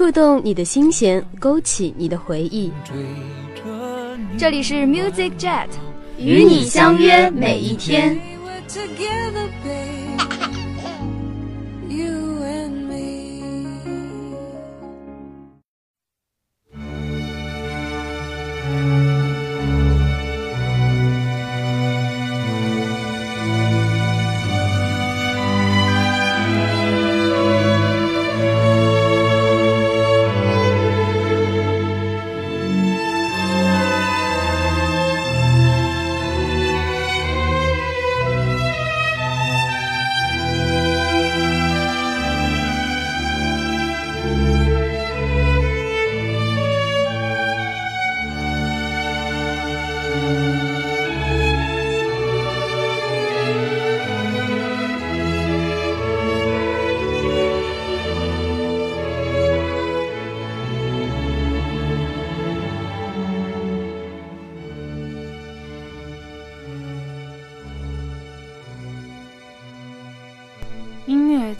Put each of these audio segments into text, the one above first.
触动你的心弦，勾起你的回忆。这里是 Music Jet，与你相约每一天。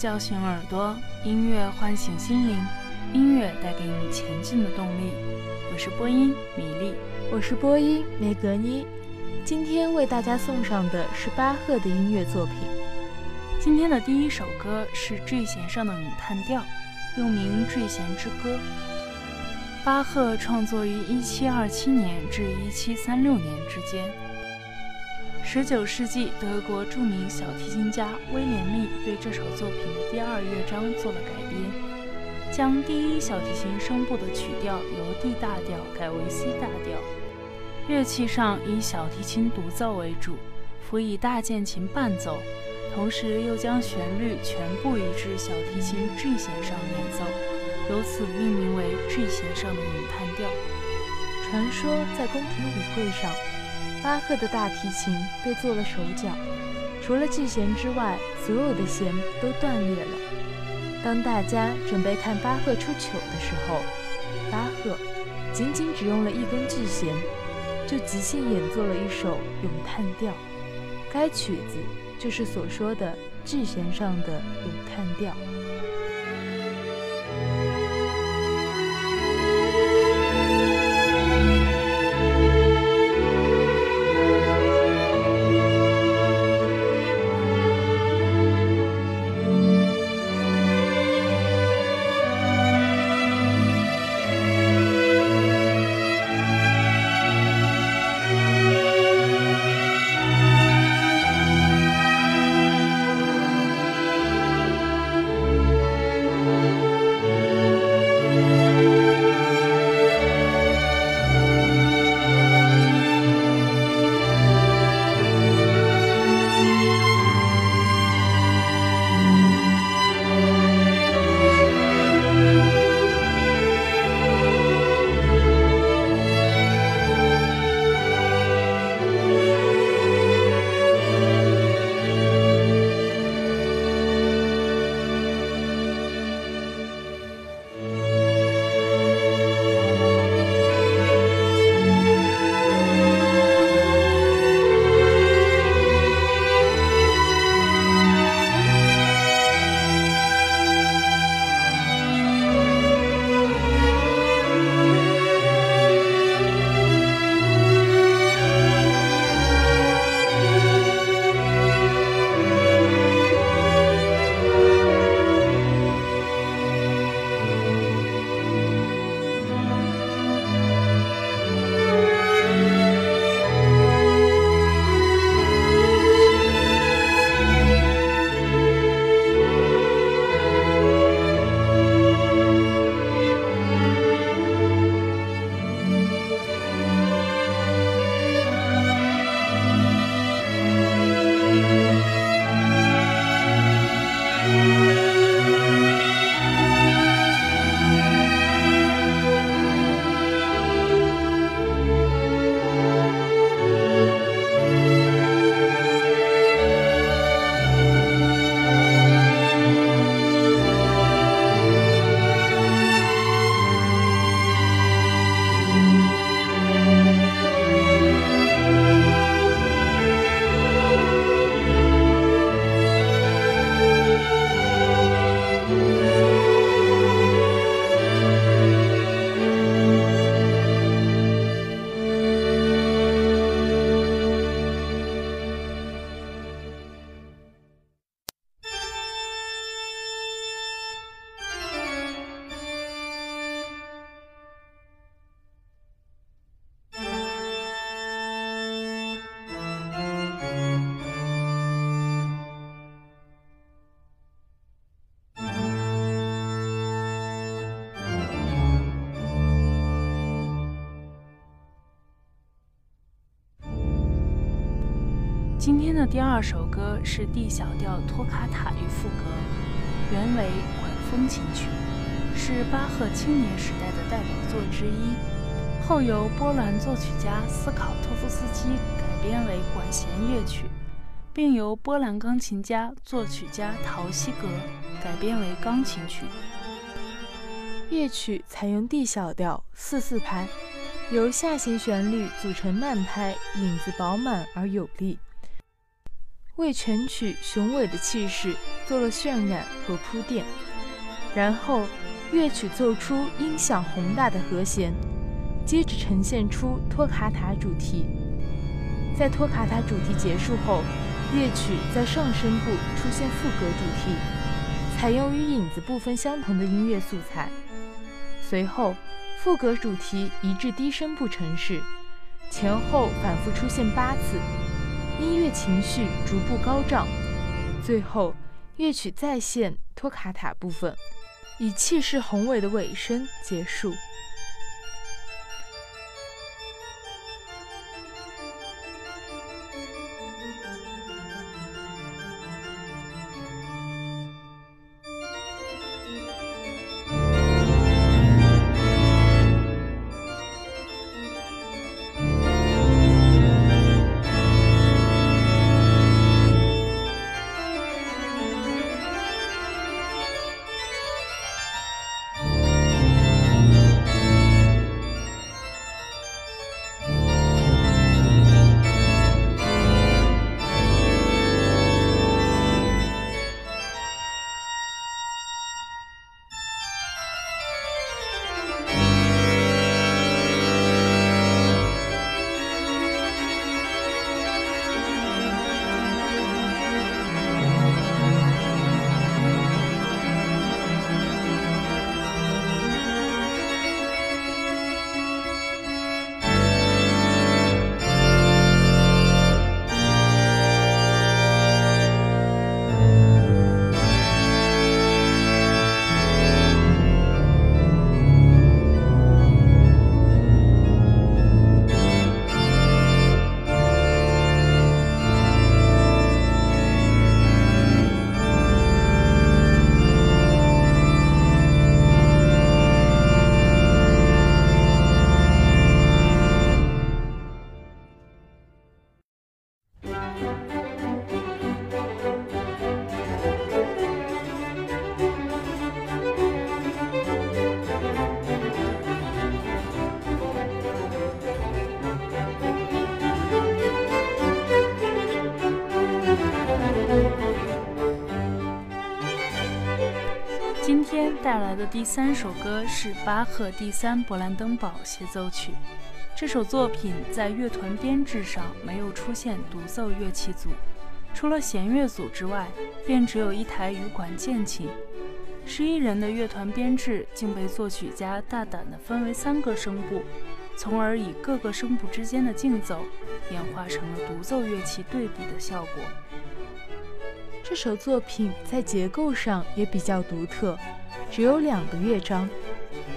叫醒耳朵，音乐唤醒心灵，音乐带给你前进的动力。我是播音米粒，我是播音梅格妮。今天为大家送上的是巴赫的音乐作品。今天的第一首歌是 G 弦上的咏叹调，又名 G 弦之歌。巴赫创作于1727年至1736年之间。十九世纪，德国著名小提琴家威廉利对这首作品的第二乐章做了改编，将第一小提琴声部的曲调由 D 大调改为 C 大调。乐器上以小提琴独奏为主，辅以大键琴伴奏，同时又将旋律全部移至小提琴 G 弦上演奏，由此命名为 G 弦上的咏叹调。传说在宫廷舞会上。巴赫的大提琴被做了手脚，除了 G 弦之外，所有的弦都断裂了。当大家准备看巴赫出糗的时候，巴赫仅仅只用了一根 G 弦，就即兴演奏了一首咏叹调。该曲子就是所说的 G 弦上的咏叹调。今天的第二首歌是 D 小调托卡塔与赋格，原为管风琴曲，是巴赫青年时代的代表作之一。后由波兰作曲家斯考托夫斯基改编为管弦乐曲，并由波兰钢琴家、作曲家陶希格改编为钢琴曲。乐曲采用 D 小调四四拍，由下行旋律组成慢拍，影子饱满而有力。为全曲雄伟的气势做了渲染和铺垫，然后乐曲奏出音响宏大的和弦，接着呈现出托卡塔主题。在托卡塔主题结束后，乐曲在上声部出现副歌主题，采用与影子部分相同的音乐素材。随后，副歌主题移至低声部城市，前后反复出现八次。音乐情绪逐步高涨，最后乐曲再现托卡塔部分，以气势宏伟的尾声结束。带来的第三首歌是巴赫第三勃兰登堡协奏曲。这首作品在乐团编制上没有出现独奏乐器组，除了弦乐组之外，便只有一台羽管键琴。十一人的乐团编制竟被作曲家大胆地分为三个声部，从而以各个声部之间的竞奏演化成了独奏乐器对比的效果。这首作品在结构上也比较独特，只有两个乐章，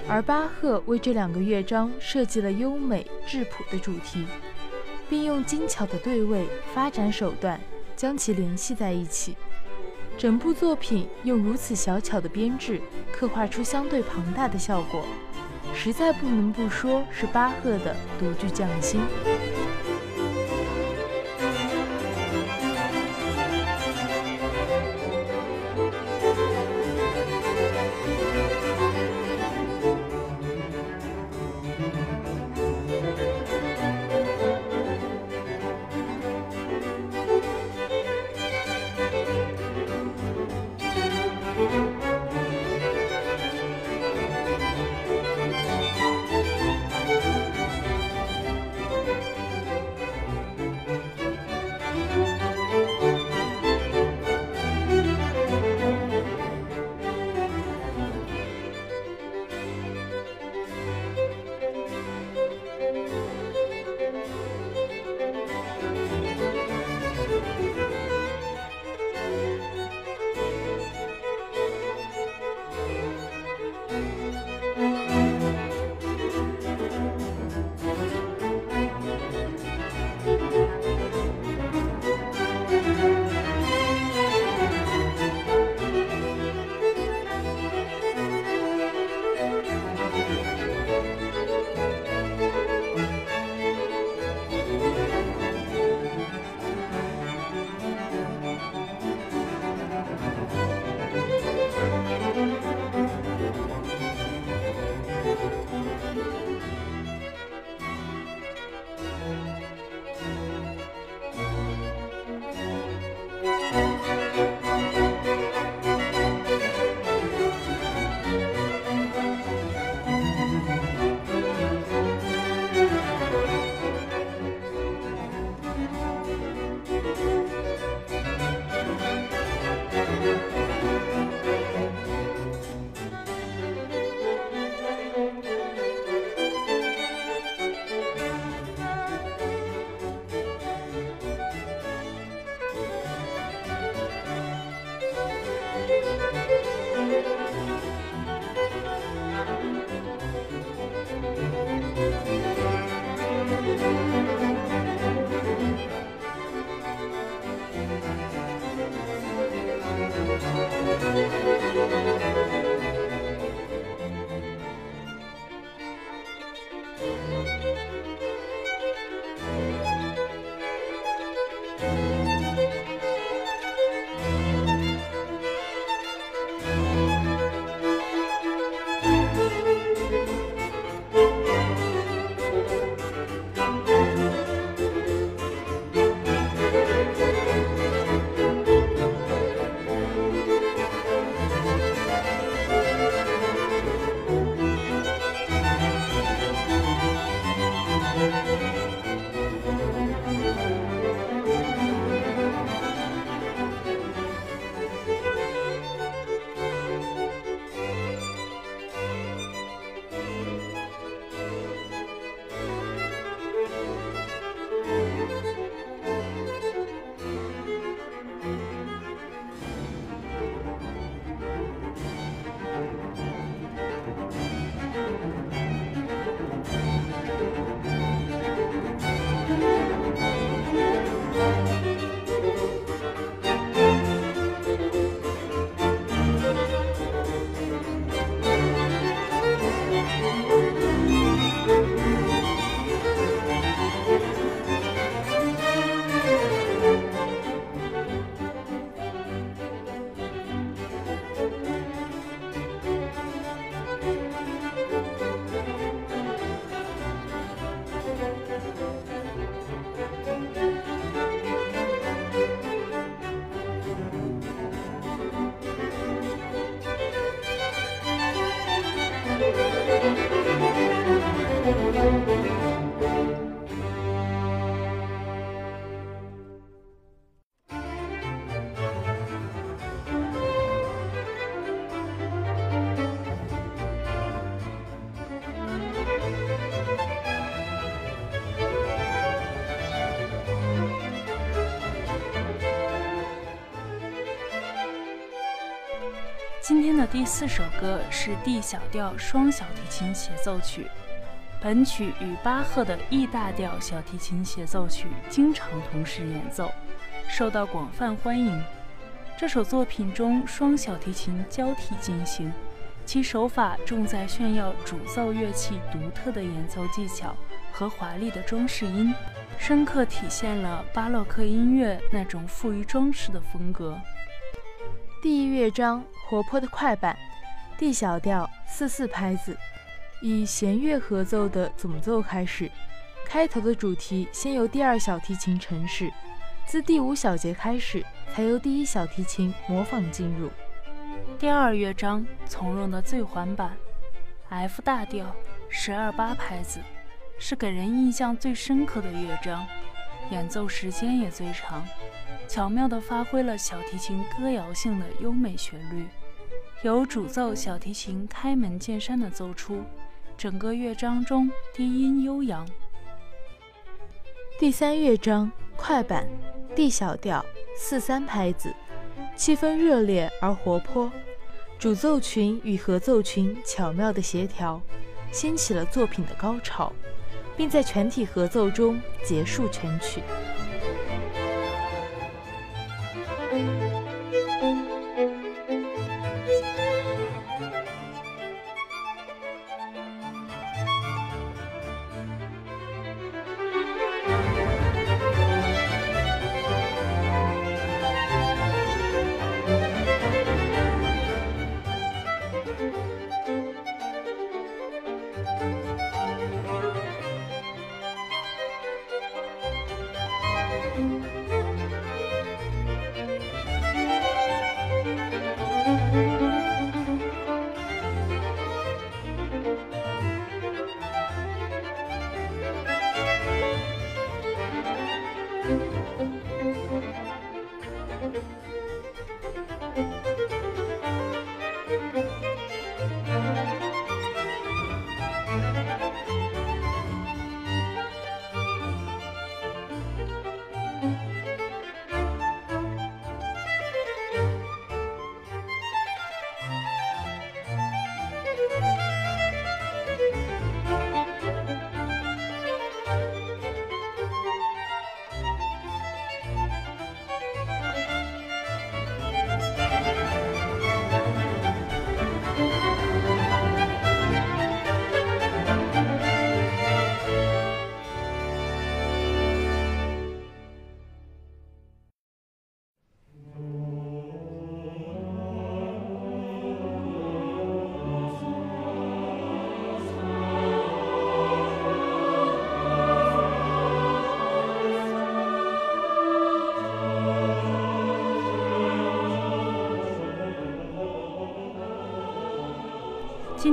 而巴赫为这两个乐章设计了优美质朴的主题，并用精巧的对位发展手段将其联系在一起。整部作品用如此小巧的编制刻画出相对庞大的效果，实在不能不说是巴赫的独具匠心。今天的第四首歌是 D 小调双小提琴协奏曲。本曲与巴赫的 E 大调小提琴协奏曲经常同时演奏，受到广泛欢迎。这首作品中双小提琴交替进行，其手法重在炫耀主奏乐器独特的演奏技巧和华丽的装饰音，深刻体现了巴洛克音乐那种富于装饰的风格。第一乐章活泼的快板，D 小调四四拍子。以弦乐合奏的总奏开始，开头的主题先由第二小提琴呈示，自第五小节开始才由第一小提琴模仿进入。第二乐章从容的最缓板，F 大调十二八拍子，是给人印象最深刻的乐章，演奏时间也最长，巧妙地发挥了小提琴歌谣性的优美旋律，由主奏小提琴开门见山地奏出。整个乐章中低音悠扬。第三乐章快板，D 小调四三拍子，气氛热烈而活泼，主奏群与合奏群巧妙的协调，掀起了作品的高潮，并在全体合奏中结束全曲。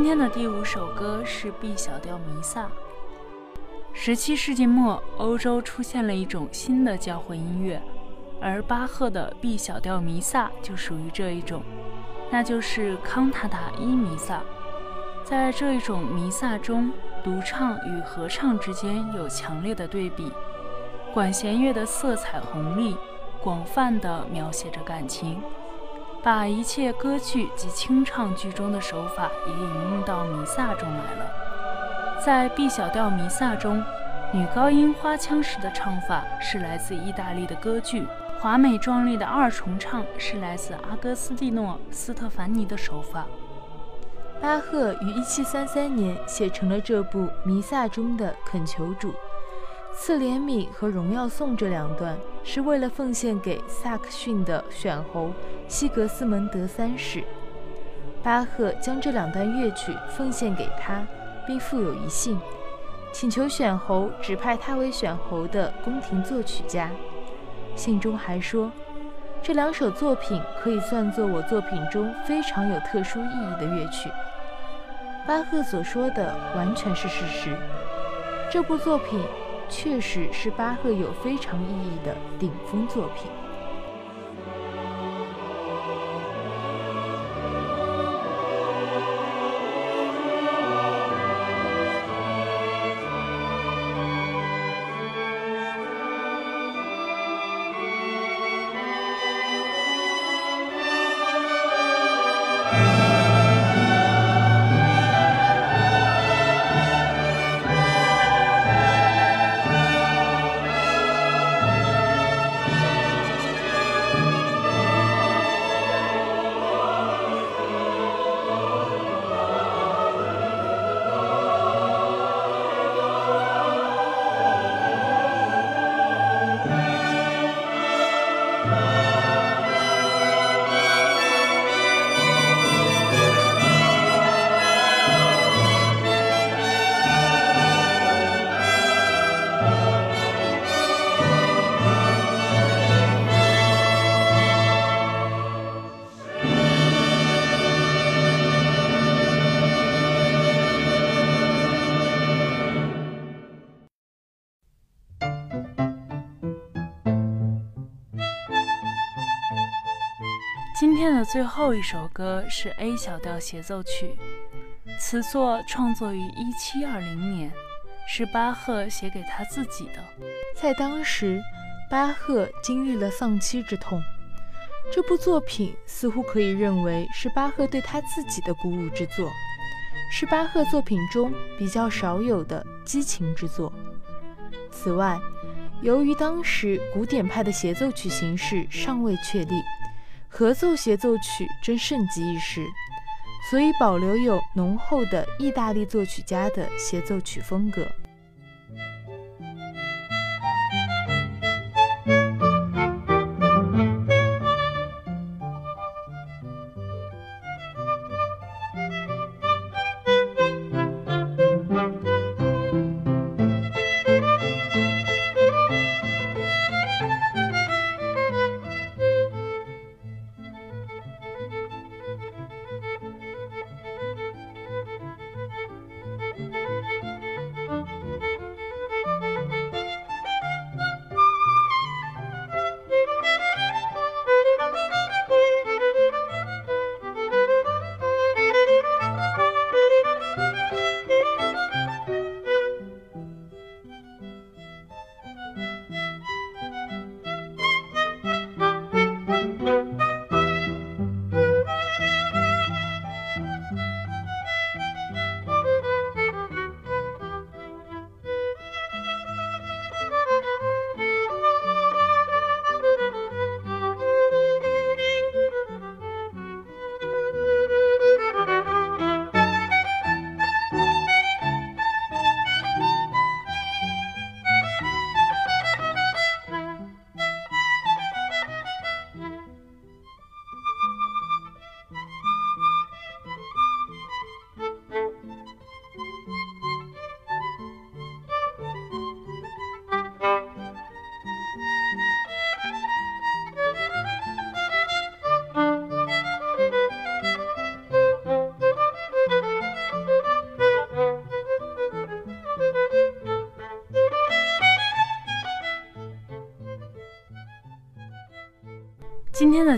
今天的第五首歌是 B 小调弥撒。十七世纪末，欧洲出现了一种新的教会音乐，而巴赫的 B 小调弥撒就属于这一种，那就是康塔塔伊弥撒。在这一种弥撒中，独唱与合唱之间有强烈的对比，管弦乐的色彩红丽，广泛地描写着感情。把一切歌剧及清唱剧中的手法也引用到弥撒中来了。在 B 小调弥撒中，女高音花腔式的唱法是来自意大利的歌剧，华美壮丽的二重唱是来自阿戈斯蒂诺·斯特凡尼的手法。巴赫于1733年写成了这部弥撒中的恳求主。赐怜悯和荣耀颂这两段是为了奉献给萨克逊的选侯西格斯蒙德三世。巴赫将这两段乐曲奉献给他，并附有一信，请求选侯指派他为选侯的宫廷作曲家。信中还说，这两首作品可以算作我作品中非常有特殊意义的乐曲。巴赫所说的完全是事实。这部作品。确实是巴赫有非常意义的顶峰作品。天的最后一首歌是 A 小调协奏曲，此作创作于1720年，是巴赫写给他自己的。在当时，巴赫经历了丧妻之痛，这部作品似乎可以认为是巴赫对他自己的鼓舞之作，是巴赫作品中比较少有的激情之作。此外，由于当时古典派的协奏曲形式尚未确立，合奏协奏曲真盛极一时，所以保留有浓厚的意大利作曲家的协奏曲风格。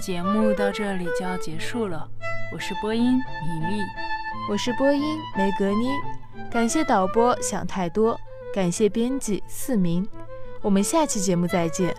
节目到这里就要结束了，我是播音米粒，我是播音梅格妮，感谢导播想太多，感谢编辑四明，我们下期节目再见。